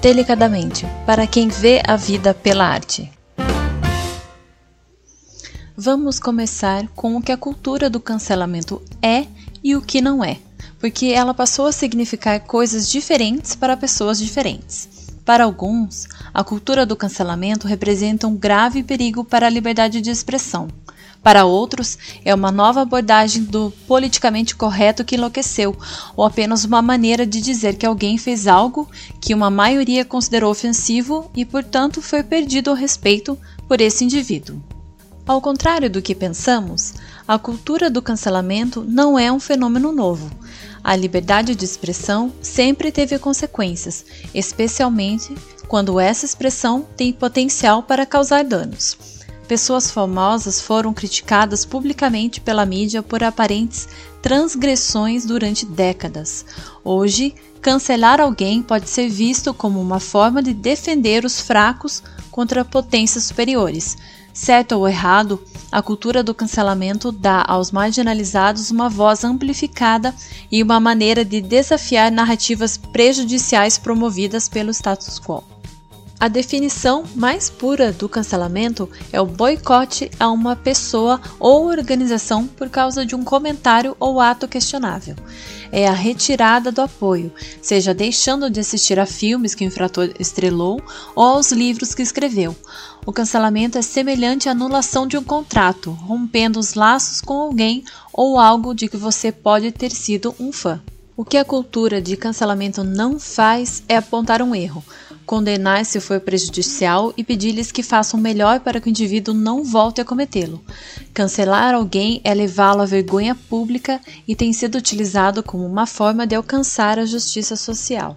delicadamente para quem vê a vida pela arte. Vamos começar com o que a cultura do cancelamento é e o que não é, porque ela passou a significar coisas diferentes para pessoas diferentes. Para alguns, a cultura do cancelamento representa um grave perigo para a liberdade de expressão. Para outros, é uma nova abordagem do politicamente correto que enlouqueceu, ou apenas uma maneira de dizer que alguém fez algo que uma maioria considerou ofensivo e, portanto, foi perdido o respeito por esse indivíduo. Ao contrário do que pensamos, a cultura do cancelamento não é um fenômeno novo. A liberdade de expressão sempre teve consequências, especialmente quando essa expressão tem potencial para causar danos. Pessoas famosas foram criticadas publicamente pela mídia por aparentes transgressões durante décadas. Hoje, cancelar alguém pode ser visto como uma forma de defender os fracos contra potências superiores, Certo ou errado, a cultura do cancelamento dá aos marginalizados uma voz amplificada e uma maneira de desafiar narrativas prejudiciais promovidas pelo status quo. A definição mais pura do cancelamento é o boicote a uma pessoa ou organização por causa de um comentário ou ato questionável. É a retirada do apoio, seja deixando de assistir a filmes que o infrator estrelou ou aos livros que escreveu. O cancelamento é semelhante à anulação de um contrato, rompendo os laços com alguém ou algo de que você pode ter sido um fã. O que a cultura de cancelamento não faz é apontar um erro, condenar se foi prejudicial e pedir-lhes que façam melhor para que o indivíduo não volte a cometê-lo. Cancelar alguém é levá-lo à vergonha pública e tem sido utilizado como uma forma de alcançar a justiça social.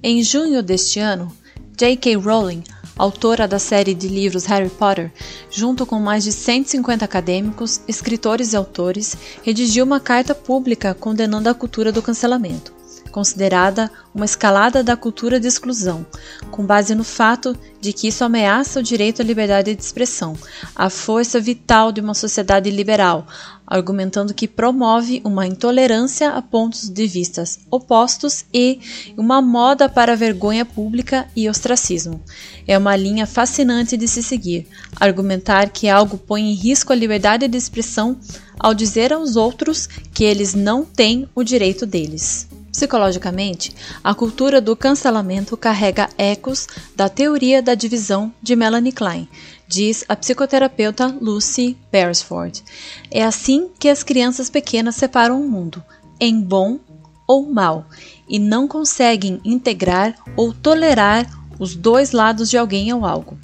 Em junho deste ano, J.K. Rowling autora da série de livros Harry Potter, junto com mais de 150 acadêmicos, escritores e autores, redigiu uma carta pública condenando a cultura do cancelamento considerada uma escalada da cultura de exclusão, com base no fato de que isso ameaça o direito à liberdade de expressão, a força vital de uma sociedade liberal, argumentando que promove uma intolerância a pontos de vistas opostos e uma moda para vergonha pública e ostracismo. É uma linha fascinante de se seguir, argumentar que algo põe em risco a liberdade de expressão ao dizer aos outros que eles não têm o direito deles. Psicologicamente, a cultura do cancelamento carrega ecos da teoria da divisão de Melanie Klein, diz a psicoterapeuta Lucy Beresford. É assim que as crianças pequenas separam o mundo, em bom ou mal, e não conseguem integrar ou tolerar os dois lados de alguém ou algo.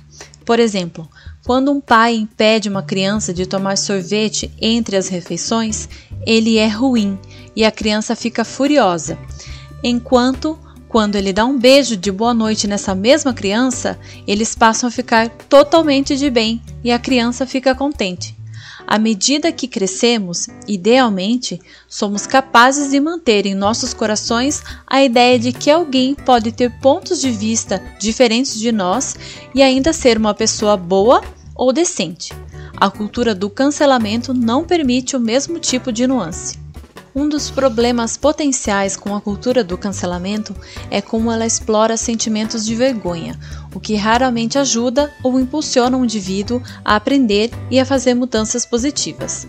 Por exemplo, quando um pai impede uma criança de tomar sorvete entre as refeições, ele é ruim e a criança fica furiosa. Enquanto, quando ele dá um beijo de boa noite nessa mesma criança, eles passam a ficar totalmente de bem e a criança fica contente. À medida que crescemos, idealmente, somos capazes de manter em nossos corações a ideia de que alguém pode ter pontos de vista diferentes de nós e ainda ser uma pessoa boa ou decente. A cultura do cancelamento não permite o mesmo tipo de nuance. Um dos problemas potenciais com a cultura do cancelamento é como ela explora sentimentos de vergonha, o que raramente ajuda ou impulsiona um indivíduo a aprender e a fazer mudanças positivas.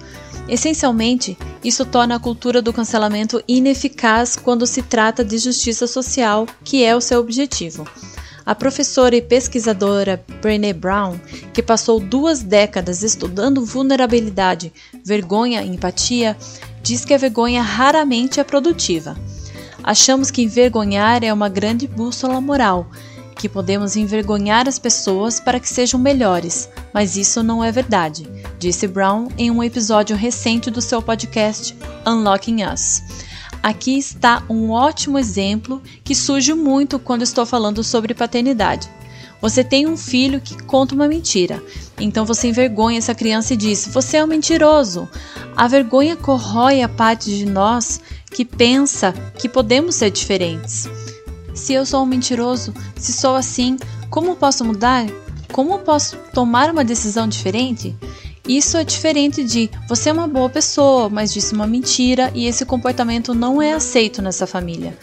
Essencialmente, isso torna a cultura do cancelamento ineficaz quando se trata de justiça social, que é o seu objetivo. A professora e pesquisadora Brené Brown, que passou duas décadas estudando vulnerabilidade, vergonha e empatia, diz que a vergonha raramente é produtiva. Achamos que envergonhar é uma grande bússola moral, que podemos envergonhar as pessoas para que sejam melhores, mas isso não é verdade, disse Brown em um episódio recente do seu podcast Unlocking Us. Aqui está um ótimo exemplo que surge muito quando estou falando sobre paternidade. Você tem um filho que conta uma mentira. Então você envergonha essa criança e diz: Você é um mentiroso. A vergonha corrói a parte de nós que pensa que podemos ser diferentes. Se eu sou um mentiroso, se sou assim, como posso mudar? Como posso tomar uma decisão diferente? Isso é diferente de você é uma boa pessoa, mas disse uma mentira e esse comportamento não é aceito nessa família.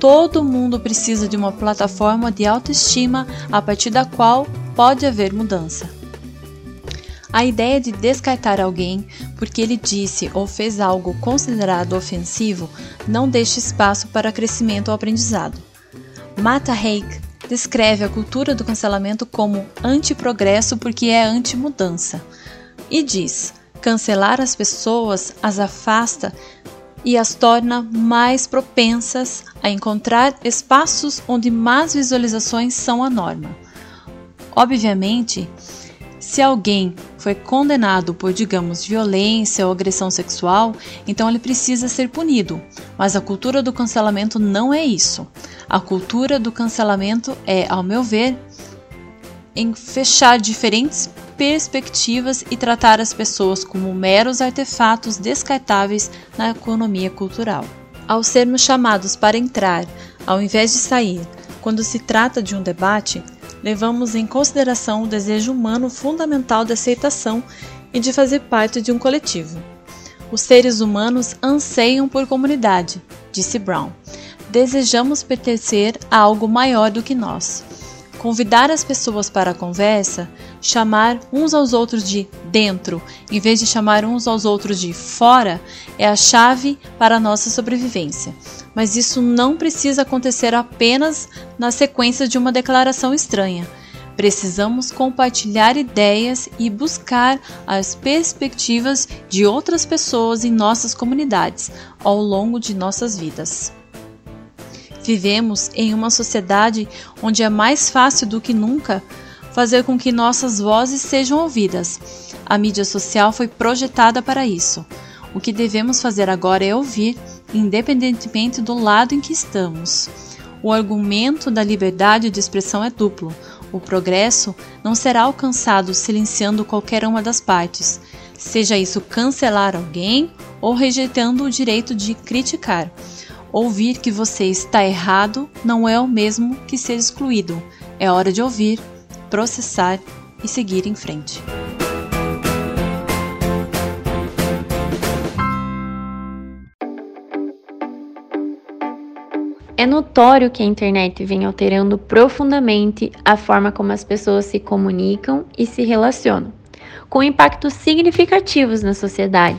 Todo mundo precisa de uma plataforma de autoestima a partir da qual pode haver mudança. A ideia de descartar alguém porque ele disse ou fez algo considerado ofensivo não deixa espaço para crescimento ou aprendizado. Mata Haig descreve a cultura do cancelamento como anti-progresso porque é anti-mudança e diz: cancelar as pessoas as afasta e as torna mais propensas a encontrar espaços onde más visualizações são a norma. Obviamente, se alguém foi condenado por, digamos, violência ou agressão sexual, então ele precisa ser punido. Mas a cultura do cancelamento não é isso. A cultura do cancelamento é, ao meu ver, em fechar diferentes perspectivas e tratar as pessoas como meros artefatos descartáveis na economia cultural. Ao sermos chamados para entrar, ao invés de sair, quando se trata de um debate, levamos em consideração o desejo humano fundamental de aceitação e de fazer parte de um coletivo. Os seres humanos anseiam por comunidade, disse Brown. Desejamos pertencer a algo maior do que nós. Convidar as pessoas para a conversa, chamar uns aos outros de dentro, em vez de chamar uns aos outros de fora, é a chave para a nossa sobrevivência. Mas isso não precisa acontecer apenas na sequência de uma declaração estranha. Precisamos compartilhar ideias e buscar as perspectivas de outras pessoas em nossas comunidades ao longo de nossas vidas. Vivemos em uma sociedade onde é mais fácil do que nunca fazer com que nossas vozes sejam ouvidas. A mídia social foi projetada para isso. O que devemos fazer agora é ouvir, independentemente do lado em que estamos. O argumento da liberdade de expressão é duplo. O progresso não será alcançado silenciando qualquer uma das partes, seja isso cancelar alguém ou rejeitando o direito de criticar. Ouvir que você está errado não é o mesmo que ser excluído. É hora de ouvir, processar e seguir em frente. É notório que a internet vem alterando profundamente a forma como as pessoas se comunicam e se relacionam, com impactos significativos na sociedade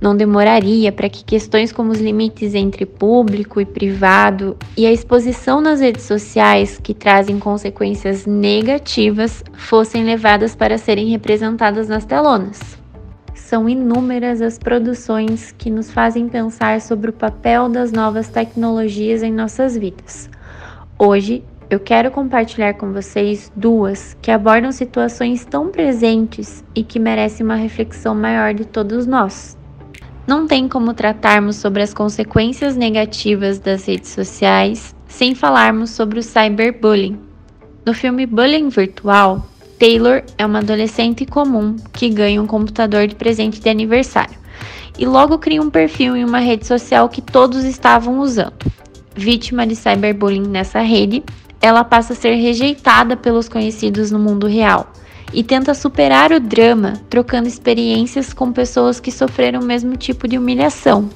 não demoraria para que questões como os limites entre público e privado e a exposição nas redes sociais que trazem consequências negativas fossem levadas para serem representadas nas telonas. São inúmeras as produções que nos fazem pensar sobre o papel das novas tecnologias em nossas vidas. Hoje, eu quero compartilhar com vocês duas que abordam situações tão presentes e que merecem uma reflexão maior de todos nós. Não tem como tratarmos sobre as consequências negativas das redes sociais sem falarmos sobre o cyberbullying. No filme Bullying Virtual, Taylor é uma adolescente comum que ganha um computador de presente de aniversário e logo cria um perfil em uma rede social que todos estavam usando. Vítima de cyberbullying nessa rede, ela passa a ser rejeitada pelos conhecidos no mundo real e tenta superar o drama trocando experiências com pessoas que sofreram o mesmo tipo de humilhação.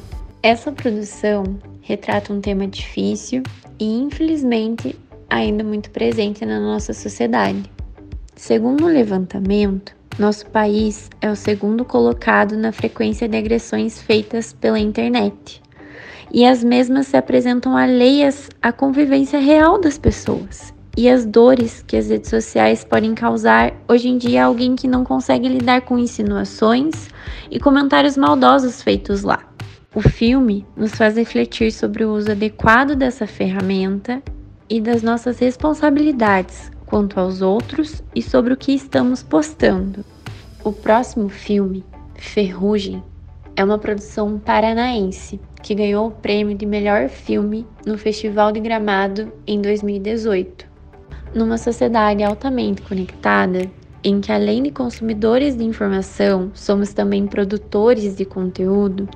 Essa produção retrata um tema difícil e, infelizmente, ainda muito presente na nossa sociedade. Segundo o levantamento, nosso país é o segundo colocado na frequência de agressões feitas pela internet. E as mesmas se apresentam alheias à convivência real das pessoas e as dores que as redes sociais podem causar hoje em dia a alguém que não consegue lidar com insinuações e comentários maldosos feitos lá. O filme nos faz refletir sobre o uso adequado dessa ferramenta e das nossas responsabilidades quanto aos outros e sobre o que estamos postando. O próximo filme, Ferrugem, é uma produção paranaense que ganhou o prêmio de melhor filme no Festival de Gramado em 2018. Numa sociedade altamente conectada, em que além de consumidores de informação, somos também produtores de conteúdo,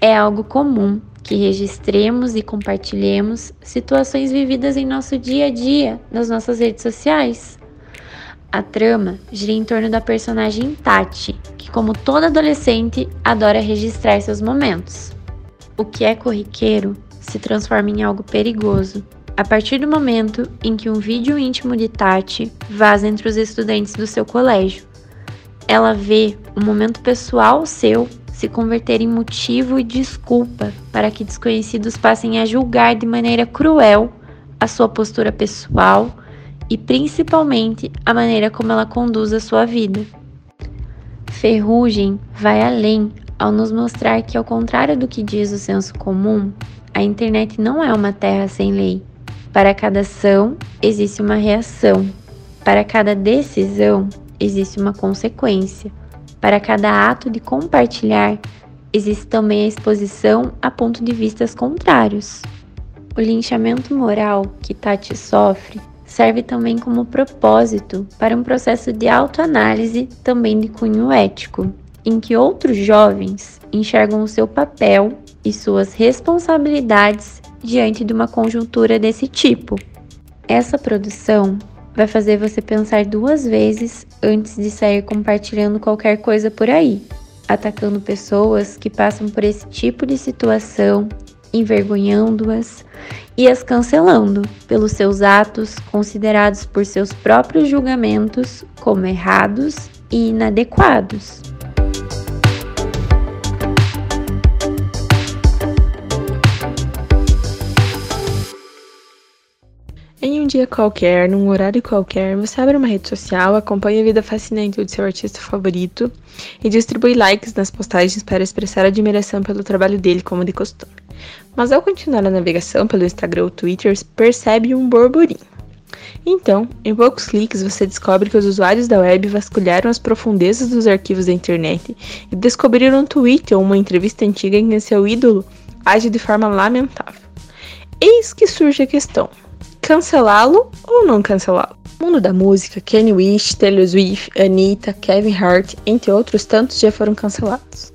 é algo comum que registremos e compartilhemos situações vividas em nosso dia a dia nas nossas redes sociais. A trama gira em torno da personagem Tati, que, como toda adolescente, adora registrar seus momentos. O que é corriqueiro se transforma em algo perigoso a partir do momento em que um vídeo íntimo de Tati vaza entre os estudantes do seu colégio. Ela vê um momento pessoal seu se converter em motivo e desculpa para que desconhecidos passem a julgar de maneira cruel a sua postura pessoal e principalmente a maneira como ela conduz a sua vida. Ferrugem vai além ao nos mostrar que, ao contrário do que diz o senso comum, a internet não é uma terra sem lei. Para cada ação existe uma reação. Para cada decisão existe uma consequência. Para cada ato de compartilhar existe também a exposição a pontos de vistas contrários. O linchamento moral que Tati sofre serve também como propósito para um processo de autoanálise também de cunho ético, em que outros jovens enxergam o seu papel e suas responsabilidades diante de uma conjuntura desse tipo. Essa produção vai fazer você pensar duas vezes antes de sair compartilhando qualquer coisa por aí, atacando pessoas que passam por esse tipo de situação, envergonhando-as e as cancelando pelos seus atos considerados por seus próprios julgamentos como errados e inadequados. Dia qualquer, num horário qualquer, você abre uma rede social, acompanha a vida fascinante do seu artista favorito e distribui likes nas postagens para expressar admiração pelo trabalho dele, como de costume. Mas ao continuar a navegação pelo Instagram ou Twitter, percebe um burburinho. Então, em poucos cliques, você descobre que os usuários da web vasculharam as profundezas dos arquivos da internet e descobriram um tweet ou uma entrevista antiga em que seu ídolo age de forma lamentável. Eis que surge a questão: cancelá-lo ou não cancelá-lo. No mundo da música, Kanye West, Taylor Swift, Anitta, Kevin Hart, entre outros tantos, já foram cancelados.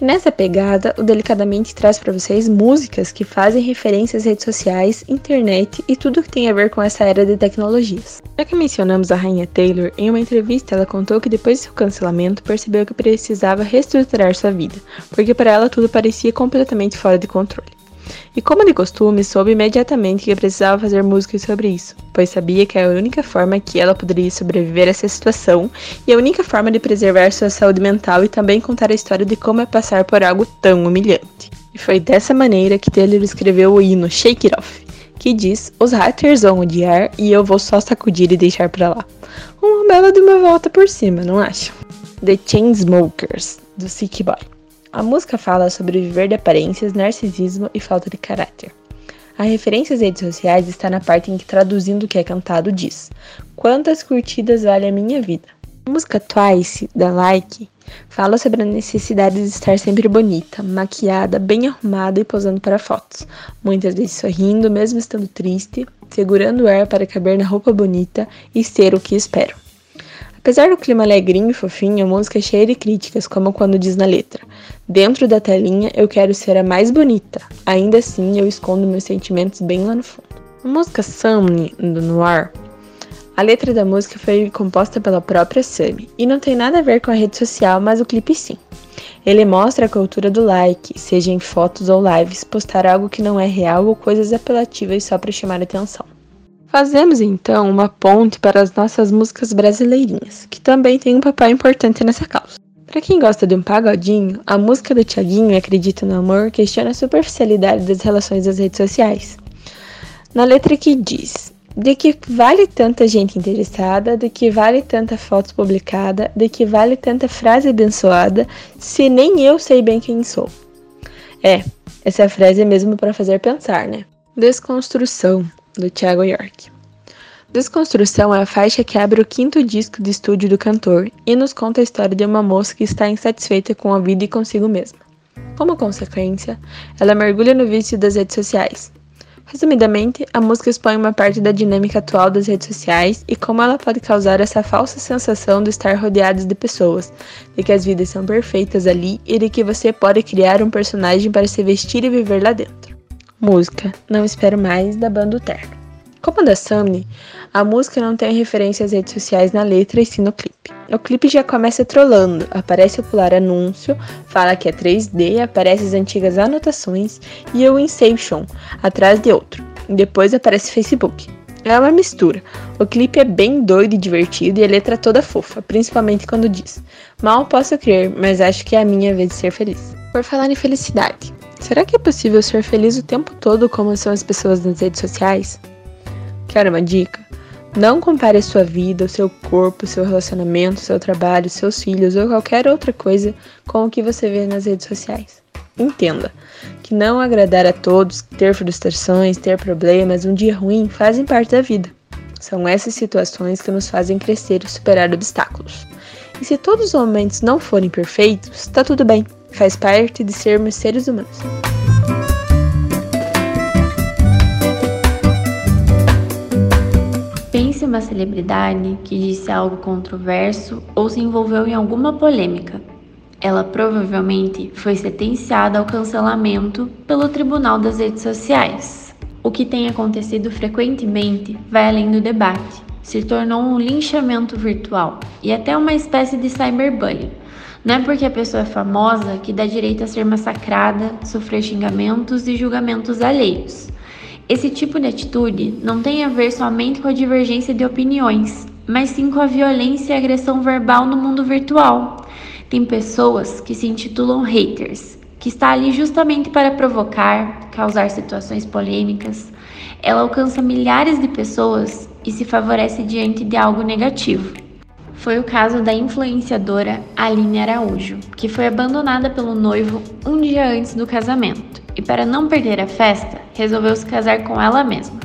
E nessa pegada, o Delicadamente traz para vocês músicas que fazem referência às redes sociais, internet e tudo que tem a ver com essa era de tecnologias. Já que mencionamos a rainha Taylor, em uma entrevista ela contou que depois de seu cancelamento percebeu que precisava reestruturar sua vida, porque para ela tudo parecia completamente fora de controle. E como de costume, soube imediatamente que precisava fazer músicas sobre isso, pois sabia que era a única forma que ela poderia sobreviver a essa situação e a única forma de preservar sua saúde mental e também contar a história de como é passar por algo tão humilhante. E foi dessa maneira que Taylor escreveu o hino Shake It Off, que diz: Os haters vão odiar e eu vou só sacudir e deixar pra lá. Uma bela de uma volta por cima, não acha? The Chainsmokers, do Sick Boy. A música fala sobre viver de aparências, narcisismo e falta de caráter. A referência às redes sociais está na parte em que, traduzindo o que é cantado, diz: Quantas curtidas vale a minha vida? A música Twice, da Like, fala sobre a necessidade de estar sempre bonita, maquiada, bem arrumada e posando para fotos, muitas vezes sorrindo, mesmo estando triste, segurando o ar para caber na roupa bonita e ser o que espero. Apesar do clima alegrinho e fofinho, a música é cheia de críticas, como quando diz na letra: Dentro da telinha eu quero ser a mais bonita, ainda assim eu escondo meus sentimentos bem lá no fundo. A música Sammy, do Noir, a letra da música foi composta pela própria Sammy e não tem nada a ver com a rede social, mas o clipe sim. Ele mostra a cultura do like, seja em fotos ou lives, postar algo que não é real ou coisas apelativas só para chamar atenção. Fazemos então uma ponte para as nossas músicas brasileirinhas, que também têm um papel importante nessa causa. Para quem gosta de um pagodinho, a música do Tiaguinho Acredita no Amor questiona a superficialidade das relações das redes sociais. Na letra que diz: de que vale tanta gente interessada, de que vale tanta foto publicada, de que vale tanta frase abençoada, se nem eu sei bem quem sou. É, essa frase é mesmo para fazer pensar, né? Desconstrução do Thiago York. Desconstrução é a faixa que abre o quinto disco de estúdio do cantor e nos conta a história de uma moça que está insatisfeita com a vida e consigo mesma. Como consequência, ela mergulha no vício das redes sociais. Resumidamente, a música expõe uma parte da dinâmica atual das redes sociais e como ela pode causar essa falsa sensação de estar rodeados de pessoas, de que as vidas são perfeitas ali e de que você pode criar um personagem para se vestir e viver lá dentro. Música Não Espero Mais, da banda Terno. Como a da Samni, a música não tem referência às redes sociais na letra e sim no clipe. O clipe já começa trollando, aparece o pular anúncio, fala que é 3D, aparece as antigas anotações e o Inception atrás de outro. Depois aparece Facebook. É uma mistura. O clipe é bem doido e divertido e a letra toda fofa, principalmente quando diz: Mal posso crer, mas acho que é a minha vez de ser feliz. Por falar em felicidade, será que é possível ser feliz o tempo todo como são as pessoas nas redes sociais? Quer uma dica? Não compare sua vida, o seu corpo, seu relacionamento, seu trabalho, seus filhos ou qualquer outra coisa com o que você vê nas redes sociais. Entenda que não agradar a todos, ter frustrações, ter problemas, um dia ruim fazem parte da vida. São essas situações que nos fazem crescer e superar obstáculos. E se todos os momentos não forem perfeitos, está tudo bem, faz parte de sermos seres humanos. Pense uma celebridade que disse algo controverso ou se envolveu em alguma polêmica. Ela provavelmente foi sentenciada ao cancelamento pelo Tribunal das Redes Sociais. O que tem acontecido frequentemente vai além do debate, se tornou um linchamento virtual e até uma espécie de cyberbullying. Não é porque a pessoa é famosa que dá direito a ser massacrada, sofrer xingamentos e julgamentos alheios. Esse tipo de atitude não tem a ver somente com a divergência de opiniões, mas sim com a violência e agressão verbal no mundo virtual. Tem pessoas que se intitulam haters, que está ali justamente para provocar, causar situações polêmicas. Ela alcança milhares de pessoas e se favorece diante de algo negativo. Foi o caso da influenciadora Aline Araújo, que foi abandonada pelo noivo um dia antes do casamento e, para não perder a festa, resolveu se casar com ela mesma.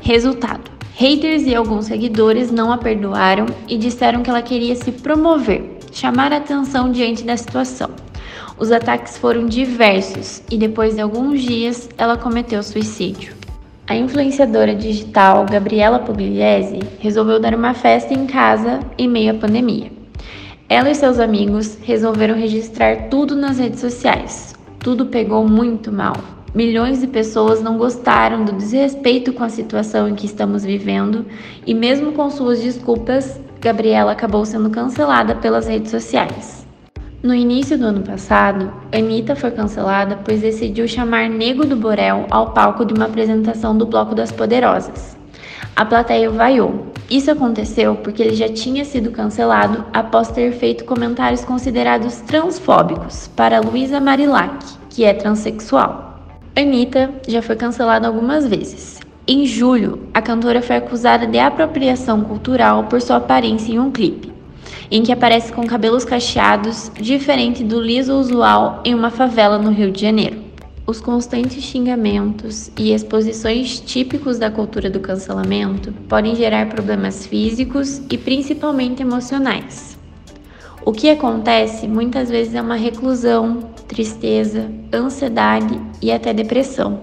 Resultado: haters e alguns seguidores não a perdoaram e disseram que ela queria se promover, chamar atenção diante da situação. Os ataques foram diversos e depois de alguns dias ela cometeu suicídio. A influenciadora digital Gabriela Pugliese resolveu dar uma festa em casa em meio à pandemia. Ela e seus amigos resolveram registrar tudo nas redes sociais, tudo pegou muito mal. Milhões de pessoas não gostaram do desrespeito com a situação em que estamos vivendo e, mesmo com suas desculpas, Gabriela acabou sendo cancelada pelas redes sociais. No início do ano passado, Anitta foi cancelada pois decidiu chamar Nego do Borel ao palco de uma apresentação do Bloco das Poderosas. A plateia vaiou. Isso aconteceu porque ele já tinha sido cancelado após ter feito comentários considerados transfóbicos para Luísa Marilac, que é transexual. Anitta já foi cancelada algumas vezes. Em julho, a cantora foi acusada de apropriação cultural por sua aparência em um clipe, em que aparece com cabelos cacheados, diferente do liso usual em uma favela no Rio de Janeiro. Os constantes xingamentos e exposições típicos da cultura do cancelamento podem gerar problemas físicos e principalmente emocionais. O que acontece muitas vezes é uma reclusão, tristeza, ansiedade e até depressão.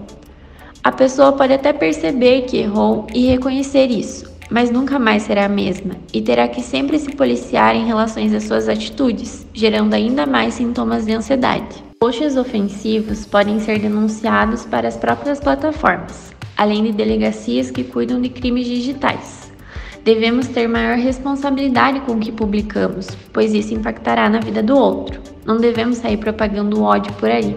A pessoa pode até perceber que errou e reconhecer isso, mas nunca mais será a mesma e terá que sempre se policiar em relação às suas atitudes, gerando ainda mais sintomas de ansiedade. Posts ofensivos podem ser denunciados para as próprias plataformas, além de delegacias que cuidam de crimes digitais. Devemos ter maior responsabilidade com o que publicamos, pois isso impactará na vida do outro. Não devemos sair propagando ódio por aí.